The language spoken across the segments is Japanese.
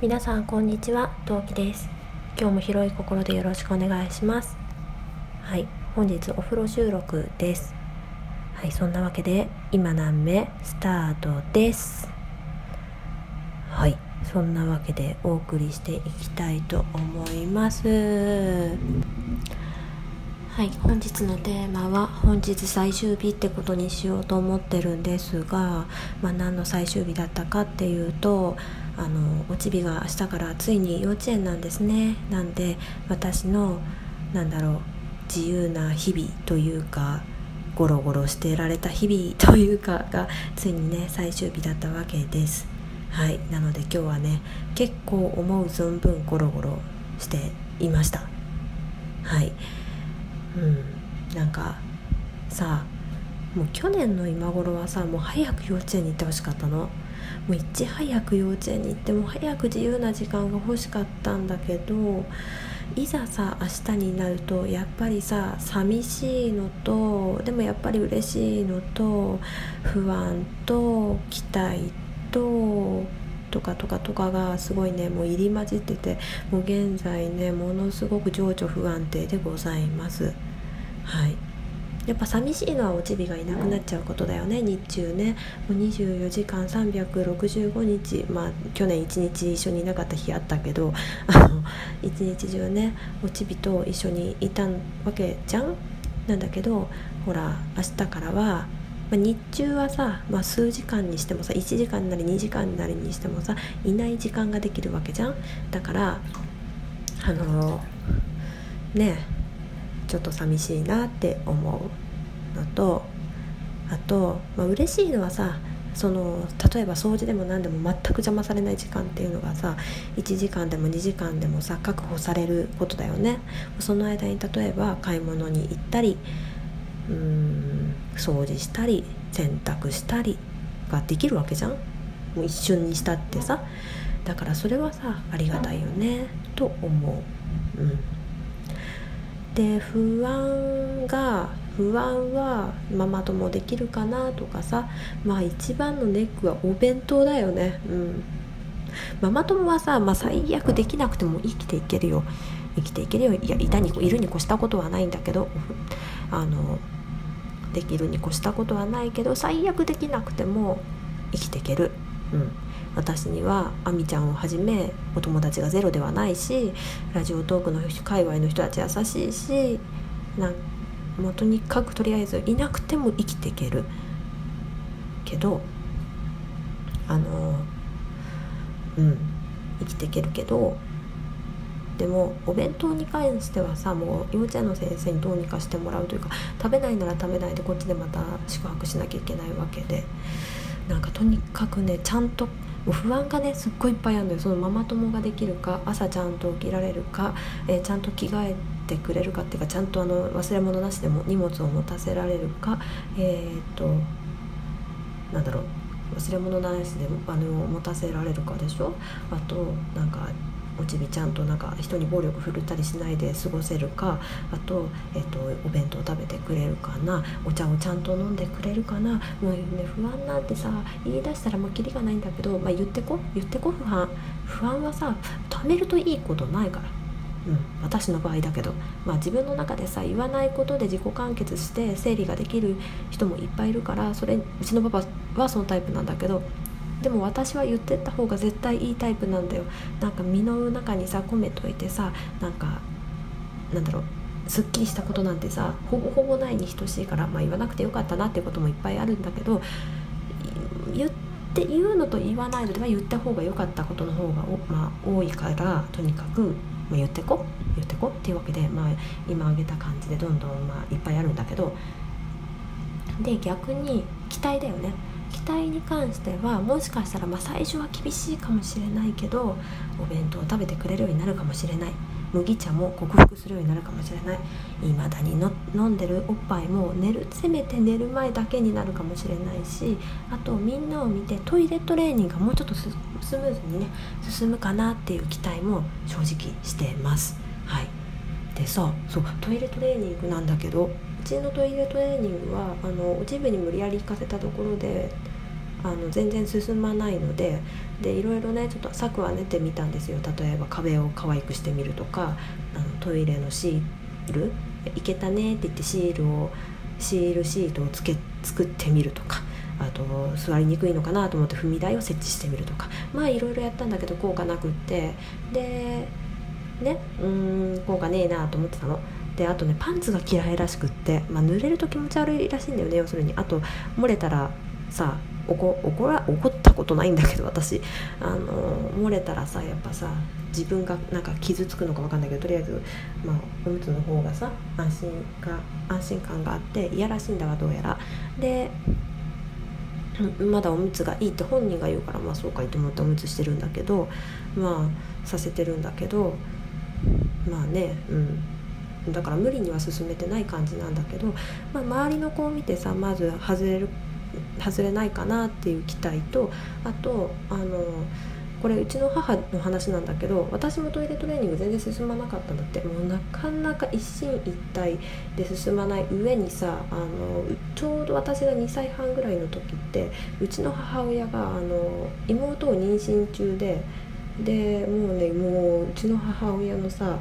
皆さんこんにちは、陶器です。今日も広い心でよろしくお願いします。はい、本日お風呂収録です。はい、そんなわけで今何目？スタートです。はい、そんなわけでお送りしていきたいと思います。はい本日のテーマは本日最終日ってことにしようと思ってるんですが、まあ、何の最終日だったかっていうとあのおちびが明日からついに幼稚園なんですね。なんで私のなんだろう自由な日々というかゴロゴロしてられた日々というかがついにね最終日だったわけです。はいなので今日はね結構思う存分ゴロゴロしていました。はい。うん。なんかさもう去年の今頃はさもう早く幼稚園に行ってほしかったの。もういち早く幼稚園に行っても早く自由な時間が欲しかったんだけどいざさ明日になるとやっぱりさ寂しいのとでもやっぱり嬉しいのと不安と期待ととかとかとかがすごいねもう入り混じっててもう現在ねものすごく情緒不安定でございます。はい。やっぱ寂しいのはおちびがいなくなっちゃうことだよね日中ね。もう24時間365日まあ去年1日一緒にいなかった日あったけどあの一日中ねおちびと一緒にいたわけじゃん？なんだけどほら明日からは、まあ、日中はさ、まあ、数時間にしてもさ1時間なり2時間なりにしてもさいない時間ができるわけじゃん。だからあのねちょっと寂しいなって思うのとあと、まあ嬉しいのはさその例えば掃除でも何でも全く邪魔されない時間っていうのがさ1時間でも2時間でもさ確保されることだよね。その間に例えば買い物に行ったりうん。掃除したり洗濯したりができるわけじゃん。もう一瞬にしたってさ。だからそれはさありがたいよね。と思う。うん。で不安が不安はママ友できるかなとかさ。まあ一番のネックはお弁当だよね。うん。ママ友はさ、まあ、最悪できなくても生きていけるよ。生きていけるよ。いやいたにいるに越したことはないんだけど。あのできるに越したことはないけど最悪できなくても生きていける。うん。私にはあみちゃんをはじめお友達がゼロではないしラジオトークの界隈の人たち優しいしなんもうとにかくとりあえずいなくても生きていける。けどあのうん。生きていけるけどでもお弁当に関してはさもう幼稚園の先生にどうにかしてもらうというか食べないなら食べないでこっちでまた宿泊しなきゃいけないわけで。なんかとにかくねちゃんと不安がねすっごいいっぱいあるのよ。そのママ友ができるか朝ちゃんと起きられるか、えー、ちゃんと着替えてくれるかっていうかちゃんとあの忘れ物なしでも荷物を持たせられるかえー、っとなんだろう忘れ物なしでもあの持たせられるかでしょ？あとなんかおちびちゃんとなんか人に暴力振るったりしないで過ごせるかあと,、えーと、お弁当食べてくれるかなお茶をちゃんと飲んでくれるかなもうね不安なんてさ言い出したらもうキリがないんだけど、まあ、言ってこ言ってこ不安不安はさ貯めるといいことないから。うん、私の場合だけど、まあ、自分の中でさ言わないことで自己完結して整理ができる人もいっぱいいるからそれうちのパパはそのタイプなんだけどでも私は言ってった方が絶対いいタイプなんだよ。なんか身の中にさ込めといてさなんかなんだろうすっきりしたことなんてさほぼほぼないに等しいから、まあ、言わなくてよかったなっていうこともいっぱいあるんだけど言って言うのと言わないのでは言った方が良かったことの方がまあ、多いからとにかく、まあ、言ってこ言ってこっていうわけで、まあ、今挙げた感じでどんどん、まあ、いっぱいあるんだけどで逆に期待だよね。期待に関してはもしかしたらま最初は厳しいかもしれないけどお弁当を食べてくれるようになるかもしれない。麦茶も克服するようになるかもしれない。未だにの飲んでるおっぱいも寝るせめて寝る前だけになるかもしれないしあとみんなを見てトイレトレーニングがもうちょっとスムーズにね進むかなっていう期待も正直してます。はい。でさそうトイレトレーニングなんだけどうちのトイレトレーニングはあのおじ部に無理やり行かせたところであの全然進まないのででいろいろねちょっと策は練ってみたんですよ例えば壁を可愛くしてみるとかあのトイレのシールいけたねって言ってシールをシールシートをつけ作ってみるとかあと座りにくいのかなと思って踏み台を設置してみるとかまあいろいろやったんだけど効果なくってでねうん効果ねえなと思ってたの。であとねパンツが嫌いらしくって、まあ、濡れると気持ち悪いらしいんだよね要するに。あと漏れたらさ怒怒ら怒ったことないんだけど私。あの漏れたらさやっぱさ自分がなんか傷つくのか分かんないけどとりあえず、まあ、おむつの方がさ安心が安心感があって嫌らしいんだわどうやら。でまだおむつがいいって本人が言うからまあそうかいと思っておむつしてるんだけどまあさせてるんだけどまあねうん。だから無理には進めてない感じなんだけど、まあ、周りの子を見てさまず外れる外れないかなっていう期待とあとあのこれうちの母の話なんだけど私もトイレトレーニング全然進まなかったんだって。もうなかなか一進一退で進まない。上にさあのちょうど私が2歳半ぐらいの時ってうちの母親があの妹を妊娠中ででもうねもううちの母親のさ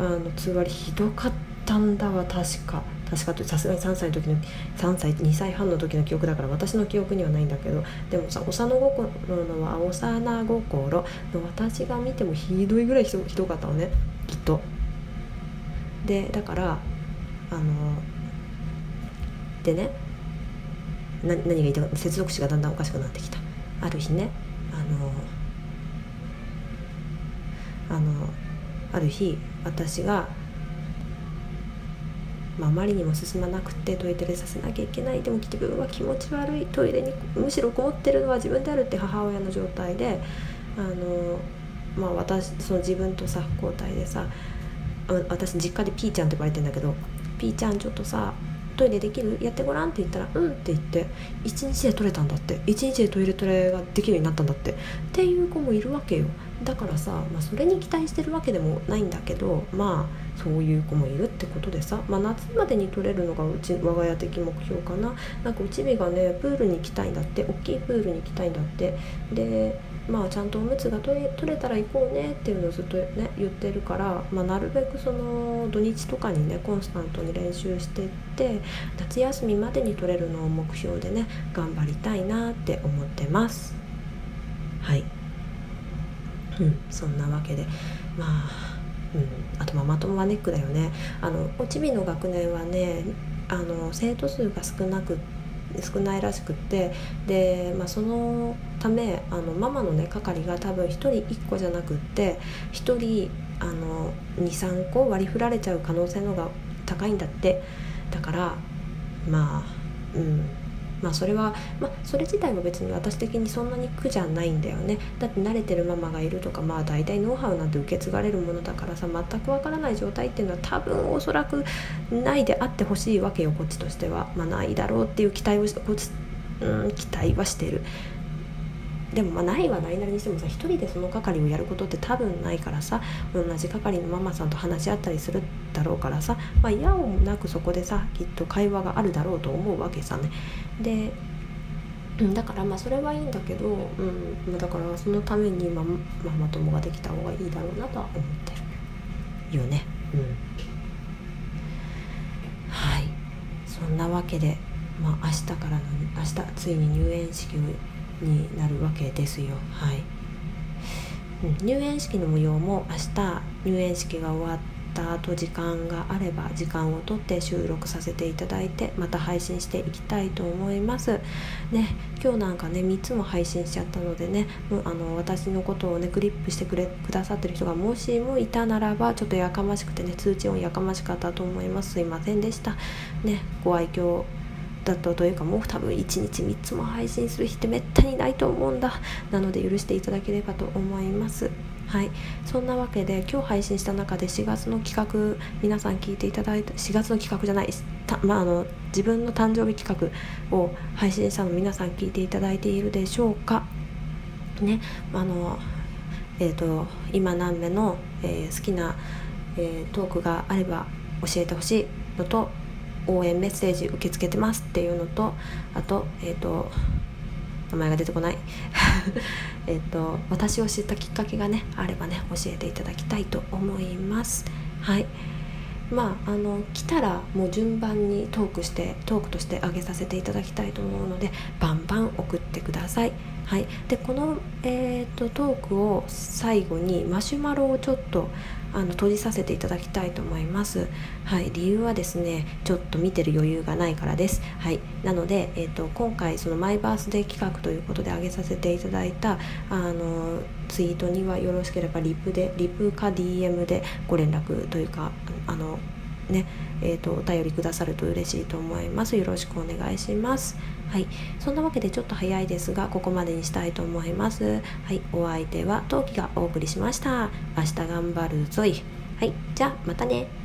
あのつわりひどかったんだわ確か。確かとさすがに3歳の時の3歳2歳半の時の記憶だから私の記憶にはないんだけどでもさ幼心のは幼心の私が見てもひどいぐらいひどかったのねきっと。でだからあのでねな何が言いたか接続詞がだんだんおかしくなってきたある日ねあのあのある日私がまあ、まりにも進まなくてトイレさせなきゃいけない。でも自分は気持ち悪い。トイレにむしろこもってるのは自分であるって母親の状態であの、まあ私、その自分とさ交代でさ私実家でピーちゃんって呼ばれてんだけど「ピーちゃんちょっとさトイレできる？やってごらん」って言ったら「うん」って言って1日で取れたんだって。1日でトイレトレができるようになったんだってっていう子もいるわけよ。だからさ、まあ、それに期待してるわけでもないんだけどまあそういう子もいるってことでさ、まあ、夏までに取れるのがうち我が家的目標かな。なんかうちびがねプールに行きたいんだって大きいプールに行きたいんだって。でまあちゃんとおむつが取れ取れたら行こうねっていうのをずっとね言ってるから、まあ、なるべくその土日とかにねコンスタントに練習してって夏休みまでに取れるのを目標でね頑張りたいなって思ってます。はい。うんそんなわけで。まあうん、あとママ友はネックだよね。あのおちびの学年はねあの生徒数が少なく少ないらしくってで、まあ、そのためあのママのね係が多分1人1個じゃなくって1人23個割り振られちゃう可能性の方が高いんだって。だからまあうんまあそれは、まあ、それ自体も別に私的にそんなに苦じゃないんだよね。だって慣れてるママがいるとかまあ大体ノウハウなんて受け継がれるものだからさ全くわからない状態っていうのは多分おそらくないであってほしいわけよこっちとしては、まあ、ないだろうっていう期待をこっち、うん、期待はしてる。でもまあないはないなりにしてもさ一人でその係をやることって多分ないからさ同じ係のママさんと話し合ったりするだろうからさ、まあ、嫌をなくそこでさきっと会話があるだろうと思うわけさね。でだからまあそれはいいんだけど、うん、だからそのためにママ友ができた方がいいだろうなとは思ってるよね。うん。はい。そんなわけでまあ明日からの明日ついに入園式をになるわけですよ。はい、うん、入園式の模様も明日入園式が終わった後時間があれば時間をとって収録させていただいてまた配信していきたいと思います。ね今日なんかね3つも配信しちゃったのでねあの私のことをねクリップしてくれくださってる人がもしもいたならばちょっとやかましくてね通知音やかましかったと思います。すいませんでした。ねご愛嬌だったというかもう多分1日3つも配信する日ってめったにないと思うんだ。なので許していただければと思います。はい。そんなわけで今日配信した中で4月の企画皆さん聞いていただいた4月の企画じゃないまあ、あの自分の誕生日企画を配信したの皆さん聞いていただいているでしょうか。ね。あのえーと、今何目の、えー、好きな、えー、トークがあれば教えてほしいのと応援メッセージ受け付けてますっていうのとあと,、えーと、名前が出てこない。えっと私を知ったきっかけがねあればね教えていただきたいと思います。はい。まああの来たらもう順番にトークしてトークとして上げさせていただきたいと思うのでバンバン送ってくださいはい、でこの、えーと、トークを最後にマシュマロをちょっとあの閉じさせていただきたいと思います。はい、理由はですねちょっと見てる余裕がないからです。はい、なので、えーと、今回そのマイバースデー企画ということで上げさせていただいたあのツイートにはよろしければリプでリプか DM でご連絡というかあのねえーと、お便りくださると嬉しいと思います。よろしくお願いします。はい。そんなわけでちょっと早いですがここまでにしたいと思います。はい。お相手は陶器がお送りしました。明日頑張るぞい。はい。じゃあまたね。